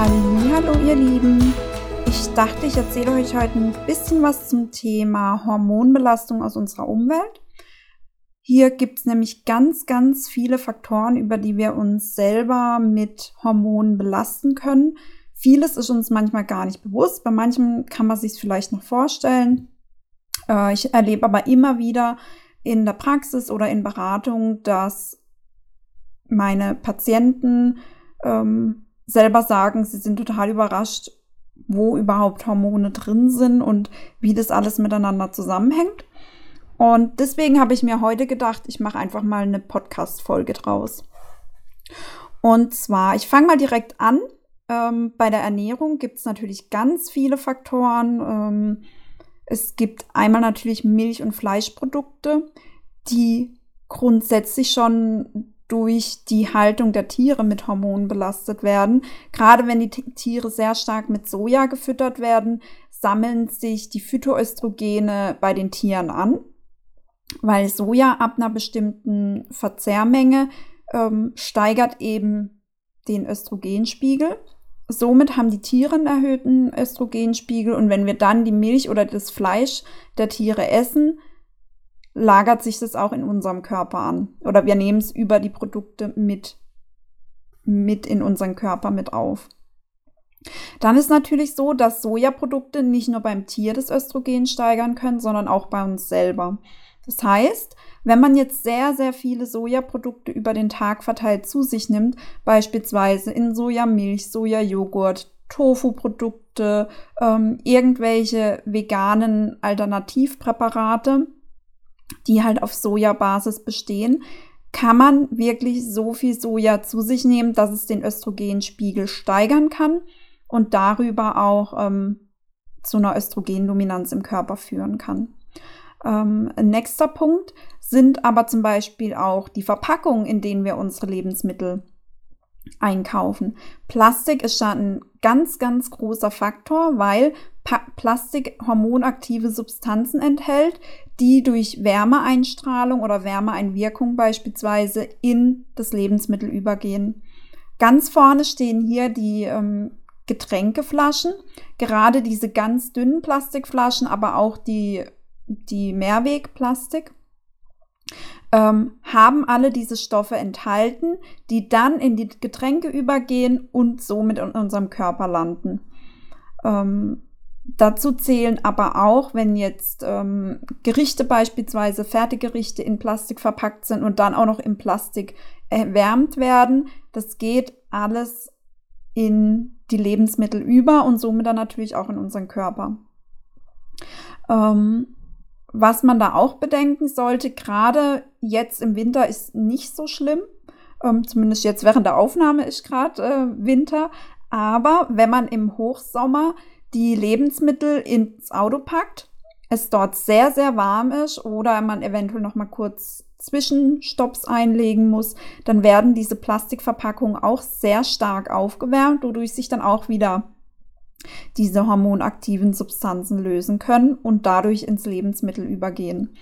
Hallo, ihr Lieben. Ich dachte, ich erzähle euch heute ein bisschen was zum Thema Hormonbelastung aus unserer Umwelt. Hier gibt es nämlich ganz, ganz viele Faktoren, über die wir uns selber mit Hormonen belasten können. Vieles ist uns manchmal gar nicht bewusst, bei manchem kann man sich vielleicht noch vorstellen. Äh, ich erlebe aber immer wieder in der Praxis oder in Beratung, dass meine Patienten ähm, selber sagen, sie sind total überrascht, wo überhaupt Hormone drin sind und wie das alles miteinander zusammenhängt. Und deswegen habe ich mir heute gedacht, ich mache einfach mal eine Podcast-Folge draus. Und zwar, ich fange mal direkt an. Ähm, bei der Ernährung gibt es natürlich ganz viele Faktoren. Ähm, es gibt einmal natürlich Milch- und Fleischprodukte, die grundsätzlich schon durch die Haltung der Tiere mit Hormonen belastet werden. Gerade wenn die Tiere sehr stark mit Soja gefüttert werden, sammeln sich die Phytoöstrogene bei den Tieren an, weil Soja ab einer bestimmten Verzehrmenge ähm, steigert eben den Östrogenspiegel. Somit haben die Tiere einen erhöhten Östrogenspiegel und wenn wir dann die Milch oder das Fleisch der Tiere essen, lagert sich das auch in unserem Körper an. Oder wir nehmen es über die Produkte mit, mit in unseren Körper mit auf. Dann ist natürlich so, dass Sojaprodukte nicht nur beim Tier das Östrogen steigern können, sondern auch bei uns selber. Das heißt, wenn man jetzt sehr, sehr viele Sojaprodukte über den Tag verteilt zu sich nimmt, beispielsweise in Sojamilch, Sojajoghurt, Tofu-Produkte, ähm, irgendwelche veganen Alternativpräparate, die halt auf Sojabasis bestehen, kann man wirklich so viel Soja zu sich nehmen, dass es den Östrogenspiegel steigern kann und darüber auch ähm, zu einer Östrogendominanz im Körper führen kann. Ähm, nächster Punkt sind aber zum Beispiel auch die Verpackungen, in denen wir unsere Lebensmittel einkaufen. Plastik ist schon ein ganz, ganz großer Faktor, weil pa Plastik hormonaktive Substanzen enthält, die durch Wärmeeinstrahlung oder Wärmeeinwirkung beispielsweise in das Lebensmittel übergehen. Ganz vorne stehen hier die ähm, Getränkeflaschen, gerade diese ganz dünnen Plastikflaschen, aber auch die, die Mehrwegplastik ähm, haben alle diese Stoffe enthalten, die dann in die Getränke übergehen und somit in unserem Körper landen. Ähm, dazu zählen aber auch, wenn jetzt ähm, Gerichte beispielsweise, Fertiggerichte in Plastik verpackt sind und dann auch noch im Plastik erwärmt werden, das geht alles in die Lebensmittel über und somit dann natürlich auch in unseren Körper. Ähm, was man da auch bedenken sollte, gerade jetzt im Winter ist nicht so schlimm. Ähm, zumindest jetzt während der Aufnahme ist gerade äh, Winter. Aber wenn man im Hochsommer die Lebensmittel ins Auto packt, es dort sehr, sehr warm ist oder man eventuell noch mal kurz Zwischenstopps einlegen muss, dann werden diese Plastikverpackungen auch sehr stark aufgewärmt, wodurch sich dann auch wieder diese hormonaktiven Substanzen lösen können und dadurch ins Lebensmittel übergehen.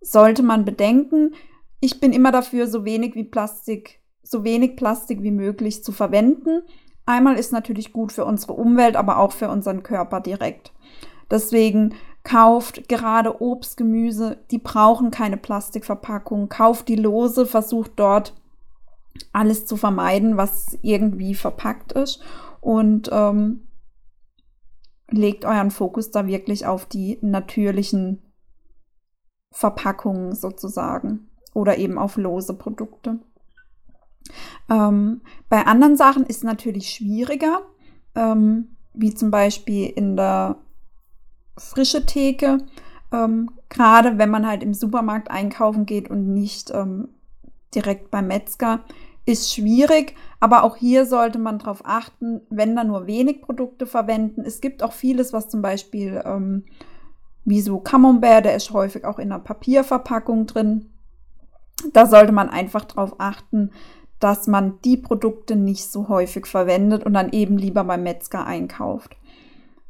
Sollte man bedenken, ich bin immer dafür, so wenig wie Plastik, so wenig Plastik wie möglich zu verwenden. Einmal ist natürlich gut für unsere Umwelt, aber auch für unseren Körper direkt. Deswegen kauft gerade Obst, Gemüse, die brauchen keine Plastikverpackung. Kauft die lose, versucht dort alles zu vermeiden, was irgendwie verpackt ist. Und ähm, legt euren Fokus da wirklich auf die natürlichen Verpackungen sozusagen oder eben auf lose Produkte. Ähm, bei anderen Sachen ist es natürlich schwieriger, ähm, wie zum Beispiel in der frische Theke, ähm, gerade wenn man halt im Supermarkt einkaufen geht und nicht ähm, direkt beim Metzger, ist schwierig, aber auch hier sollte man darauf achten, wenn da nur wenig Produkte verwenden. Es gibt auch vieles, was zum Beispiel ähm, wie so Camembert, der ist häufig auch in einer Papierverpackung drin. Da sollte man einfach darauf achten, dass man die Produkte nicht so häufig verwendet und dann eben lieber beim Metzger einkauft.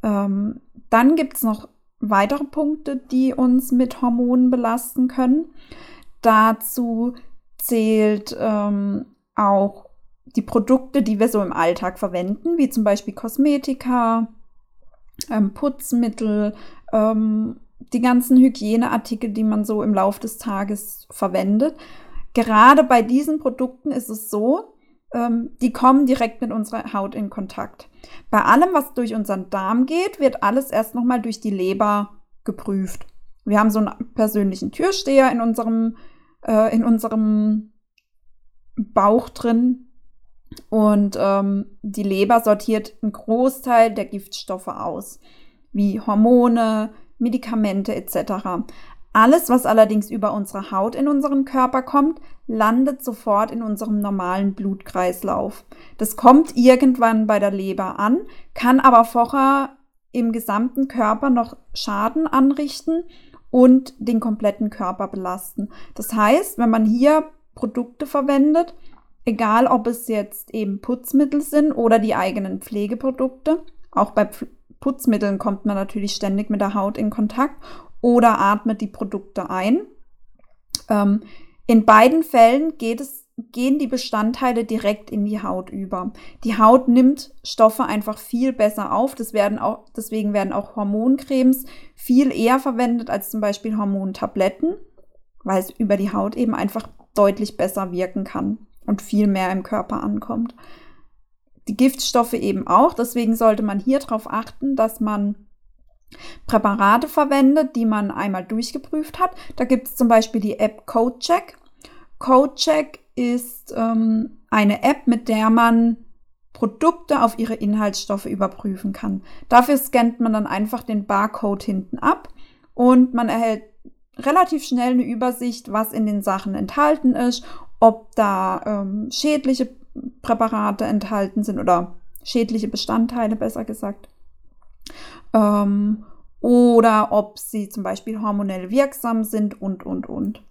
Ähm, dann gibt es noch weitere Punkte, die uns mit Hormonen belasten können. Dazu zählt ähm, auch die Produkte, die wir so im Alltag verwenden, wie zum Beispiel Kosmetika, ähm, Putzmittel, ähm, die ganzen Hygieneartikel, die man so im Laufe des Tages verwendet. Gerade bei diesen Produkten ist es so, ähm, die kommen direkt mit unserer Haut in Kontakt. Bei allem, was durch unseren Darm geht, wird alles erst nochmal durch die Leber geprüft. Wir haben so einen persönlichen Türsteher in unserem, äh, in unserem Bauch drin. Und ähm, die Leber sortiert einen Großteil der Giftstoffe aus, wie Hormone, Medikamente etc. Alles, was allerdings über unsere Haut in unseren Körper kommt, landet sofort in unserem normalen Blutkreislauf. Das kommt irgendwann bei der Leber an, kann aber vorher im gesamten Körper noch Schaden anrichten und den kompletten Körper belasten. Das heißt, wenn man hier Produkte verwendet, egal ob es jetzt eben Putzmittel sind oder die eigenen Pflegeprodukte, auch bei Putzmitteln kommt man natürlich ständig mit der Haut in Kontakt oder atmet die Produkte ein. Ähm, in beiden Fällen es, gehen die Bestandteile direkt in die Haut über. Die Haut nimmt Stoffe einfach viel besser auf. Das werden auch, deswegen werden auch Hormoncremes viel eher verwendet als zum Beispiel Hormontabletten, weil es über die Haut eben einfach deutlich besser wirken kann und viel mehr im Körper ankommt. Die Giftstoffe eben auch. Deswegen sollte man hier darauf achten, dass man Präparate verwendet, die man einmal durchgeprüft hat. Da gibt es zum Beispiel die App CodeCheck. CodeCheck ist ähm, eine App, mit der man Produkte auf ihre Inhaltsstoffe überprüfen kann. Dafür scannt man dann einfach den Barcode hinten ab und man erhält relativ schnell eine Übersicht, was in den Sachen enthalten ist, ob da ähm, schädliche Präparate enthalten sind oder schädliche Bestandteile, besser gesagt ähm, oder ob sie zum Beispiel hormonell wirksam sind und, und, und.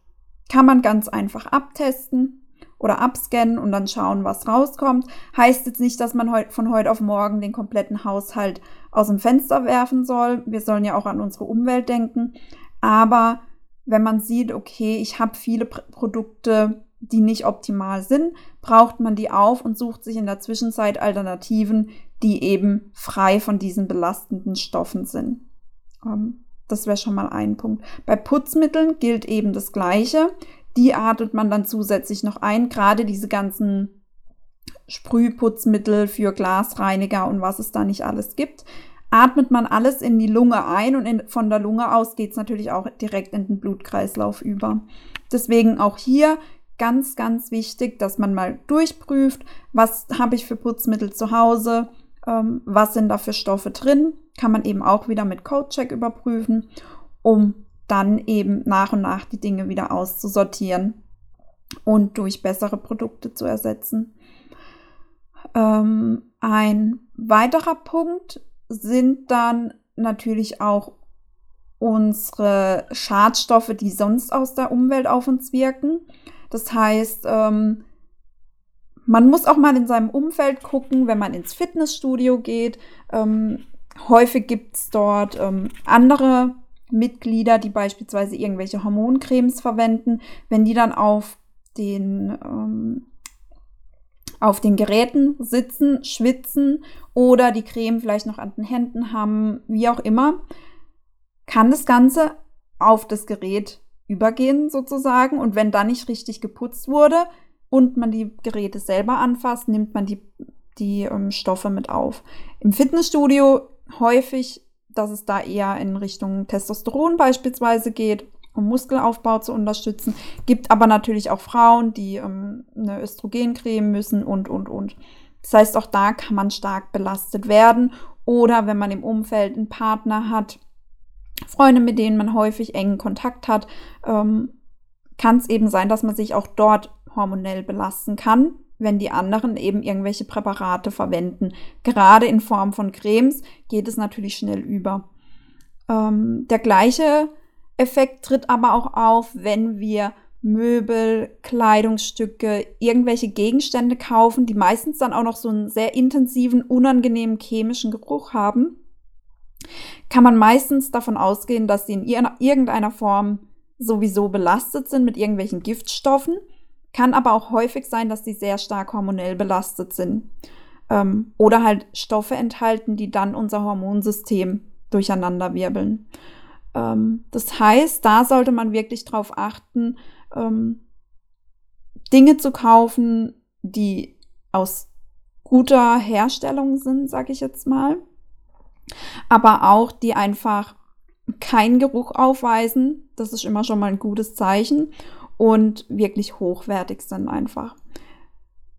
Kann man ganz einfach abtesten oder abscannen und dann schauen, was rauskommt. Heißt jetzt nicht, dass man heut, von heute auf morgen den kompletten Haushalt aus dem Fenster werfen soll. Wir sollen ja auch an unsere Umwelt denken. Aber wenn man sieht, okay, ich habe viele Pr Produkte, die nicht optimal sind, braucht man die auf und sucht sich in der Zwischenzeit Alternativen, die eben frei von diesen belastenden Stoffen sind. Ähm, das wäre schon mal ein Punkt. Bei Putzmitteln gilt eben das Gleiche. Die atmet man dann zusätzlich noch ein. Gerade diese ganzen Sprühputzmittel für Glasreiniger und was es da nicht alles gibt, atmet man alles in die Lunge ein und in, von der Lunge aus geht es natürlich auch direkt in den Blutkreislauf über. Deswegen auch hier ganz, ganz wichtig, dass man mal durchprüft, was habe ich für Putzmittel zu Hause, ähm, was sind da für Stoffe drin, kann man eben auch wieder mit Codecheck überprüfen, um dann eben nach und nach die Dinge wieder auszusortieren und durch bessere Produkte zu ersetzen. Ähm, ein weiterer Punkt sind dann natürlich auch unsere Schadstoffe, die sonst aus der Umwelt auf uns wirken. Das heißt, ähm, man muss auch mal in seinem Umfeld gucken, wenn man ins Fitnessstudio geht. Ähm, häufig gibt es dort ähm, andere Mitglieder, die beispielsweise irgendwelche Hormoncremes verwenden. Wenn die dann auf den, ähm, auf den Geräten sitzen, schwitzen oder die Creme vielleicht noch an den Händen haben, wie auch immer, kann das Ganze auf das Gerät übergehen sozusagen. Und wenn da nicht richtig geputzt wurde, und man die Geräte selber anfasst, nimmt man die, die ähm, Stoffe mit auf. Im Fitnessstudio häufig, dass es da eher in Richtung Testosteron beispielsweise geht, um Muskelaufbau zu unterstützen. Gibt aber natürlich auch Frauen, die ähm, eine Östrogencreme müssen und, und, und. Das heißt, auch da kann man stark belastet werden. Oder wenn man im Umfeld einen Partner hat, Freunde, mit denen man häufig engen Kontakt hat, ähm, kann es eben sein, dass man sich auch dort hormonell belasten kann, wenn die anderen eben irgendwelche Präparate verwenden. Gerade in Form von Cremes geht es natürlich schnell über. Ähm, der gleiche Effekt tritt aber auch auf, wenn wir Möbel, Kleidungsstücke, irgendwelche Gegenstände kaufen, die meistens dann auch noch so einen sehr intensiven, unangenehmen chemischen Geruch haben, kann man meistens davon ausgehen, dass sie in irgendeiner Form sowieso belastet sind mit irgendwelchen Giftstoffen. Kann aber auch häufig sein, dass sie sehr stark hormonell belastet sind. Ähm, oder halt Stoffe enthalten, die dann unser Hormonsystem durcheinander wirbeln. Ähm, das heißt, da sollte man wirklich darauf achten, ähm, Dinge zu kaufen, die aus guter Herstellung sind, sage ich jetzt mal, aber auch die einfach keinen Geruch aufweisen. Das ist immer schon mal ein gutes Zeichen und wirklich hochwertig sind einfach.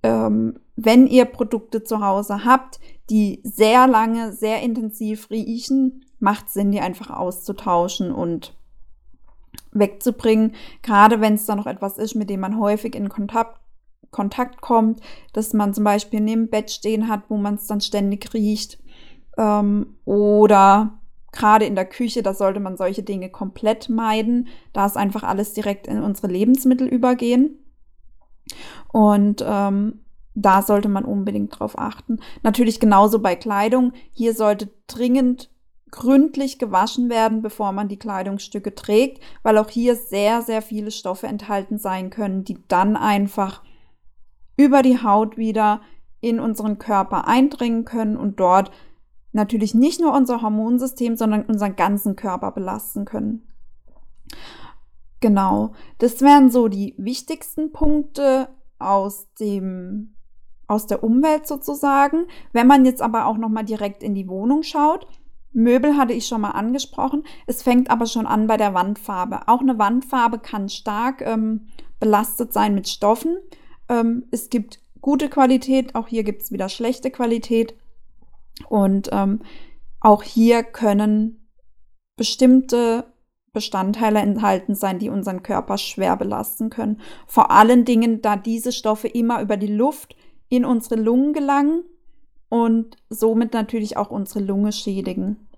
Ähm, wenn ihr Produkte zu Hause habt, die sehr lange, sehr intensiv riechen, macht Sinn, die einfach auszutauschen und wegzubringen. Gerade wenn es da noch etwas ist, mit dem man häufig in Kontakt, Kontakt kommt, dass man zum Beispiel neben Bett stehen hat, wo man es dann ständig riecht. Ähm, oder gerade in der Küche, da sollte man solche Dinge komplett meiden, da es einfach alles direkt in unsere Lebensmittel übergehen. Und ähm, da sollte man unbedingt drauf achten. Natürlich genauso bei Kleidung. Hier sollte dringend gründlich gewaschen werden, bevor man die Kleidungsstücke trägt, weil auch hier sehr, sehr viele Stoffe enthalten sein können, die dann einfach über die Haut wieder in unseren Körper eindringen können und dort natürlich nicht nur unser Hormonsystem, sondern unseren ganzen Körper belasten können. Genau, das wären so die wichtigsten Punkte aus dem aus der Umwelt sozusagen. Wenn man jetzt aber auch noch mal direkt in die Wohnung schaut, Möbel hatte ich schon mal angesprochen. Es fängt aber schon an bei der Wandfarbe. Auch eine Wandfarbe kann stark ähm, belastet sein mit Stoffen. Ähm, es gibt gute Qualität, auch hier gibt es wieder schlechte Qualität. Und ähm, auch hier können bestimmte Bestandteile enthalten sein, die unseren Körper schwer belasten können. Vor allen Dingen, da diese Stoffe immer über die Luft in unsere Lungen gelangen und somit natürlich auch unsere Lunge schädigen.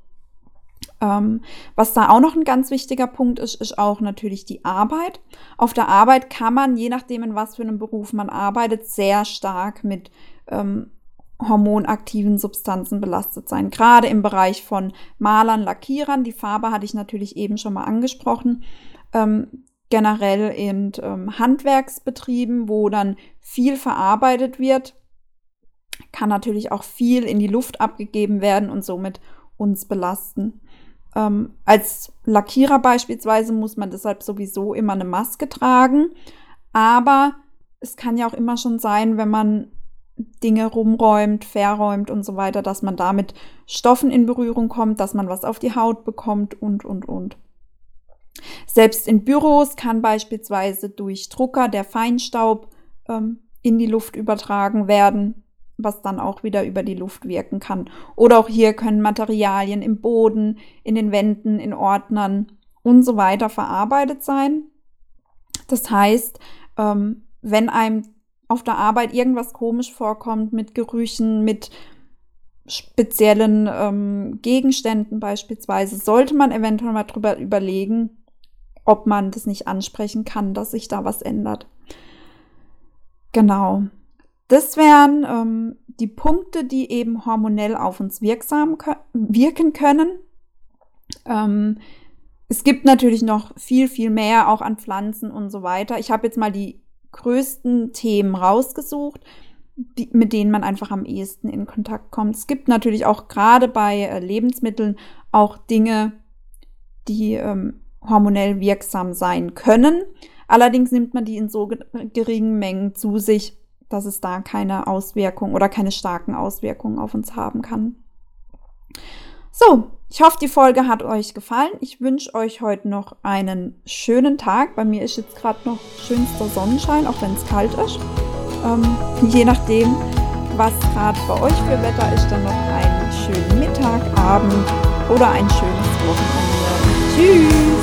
Ähm, was da auch noch ein ganz wichtiger Punkt ist, ist auch natürlich die Arbeit. Auf der Arbeit kann man, je nachdem in was für einem Beruf man arbeitet, sehr stark mit ähm, hormonaktiven Substanzen belastet sein. Gerade im Bereich von Malern, Lackierern. Die Farbe hatte ich natürlich eben schon mal angesprochen. Ähm, generell in ähm, Handwerksbetrieben, wo dann viel verarbeitet wird, kann natürlich auch viel in die Luft abgegeben werden und somit uns belasten. Ähm, als Lackierer beispielsweise muss man deshalb sowieso immer eine Maske tragen. Aber es kann ja auch immer schon sein, wenn man Dinge rumräumt, verräumt und so weiter, dass man damit Stoffen in Berührung kommt, dass man was auf die Haut bekommt und, und, und. Selbst in Büros kann beispielsweise durch Drucker der Feinstaub ähm, in die Luft übertragen werden was dann auch wieder über die Luft wirken kann. Oder auch hier können Materialien im Boden, in den Wänden, in Ordnern und so weiter verarbeitet sein. Das heißt, ähm, wenn einem auf der Arbeit irgendwas komisch vorkommt mit Gerüchen, mit speziellen ähm, Gegenständen beispielsweise, sollte man eventuell mal drüber überlegen, ob man das nicht ansprechen kann, dass sich da was ändert. Genau. Das wären ähm, die Punkte, die eben hormonell auf uns wirksam wirken können. Ähm, es gibt natürlich noch viel, viel mehr auch an Pflanzen und so weiter. Ich habe jetzt mal die größten Themen rausgesucht, die, mit denen man einfach am ehesten in Kontakt kommt. Es gibt natürlich auch gerade bei äh, Lebensmitteln auch Dinge, die ähm, hormonell wirksam sein können. Allerdings nimmt man die in so geringen Mengen zu sich, dass es da keine Auswirkungen oder keine starken Auswirkungen auf uns haben kann. So, ich hoffe, die Folge hat euch gefallen. Ich wünsche euch heute noch einen schönen Tag. Bei mir ist jetzt gerade noch schönster Sonnenschein, auch wenn es kalt ist. Ähm, je nachdem, was gerade bei euch für Wetter ist, dann noch einen schönen Mittag, Abend oder ein schönes Wochenende. Tschüss!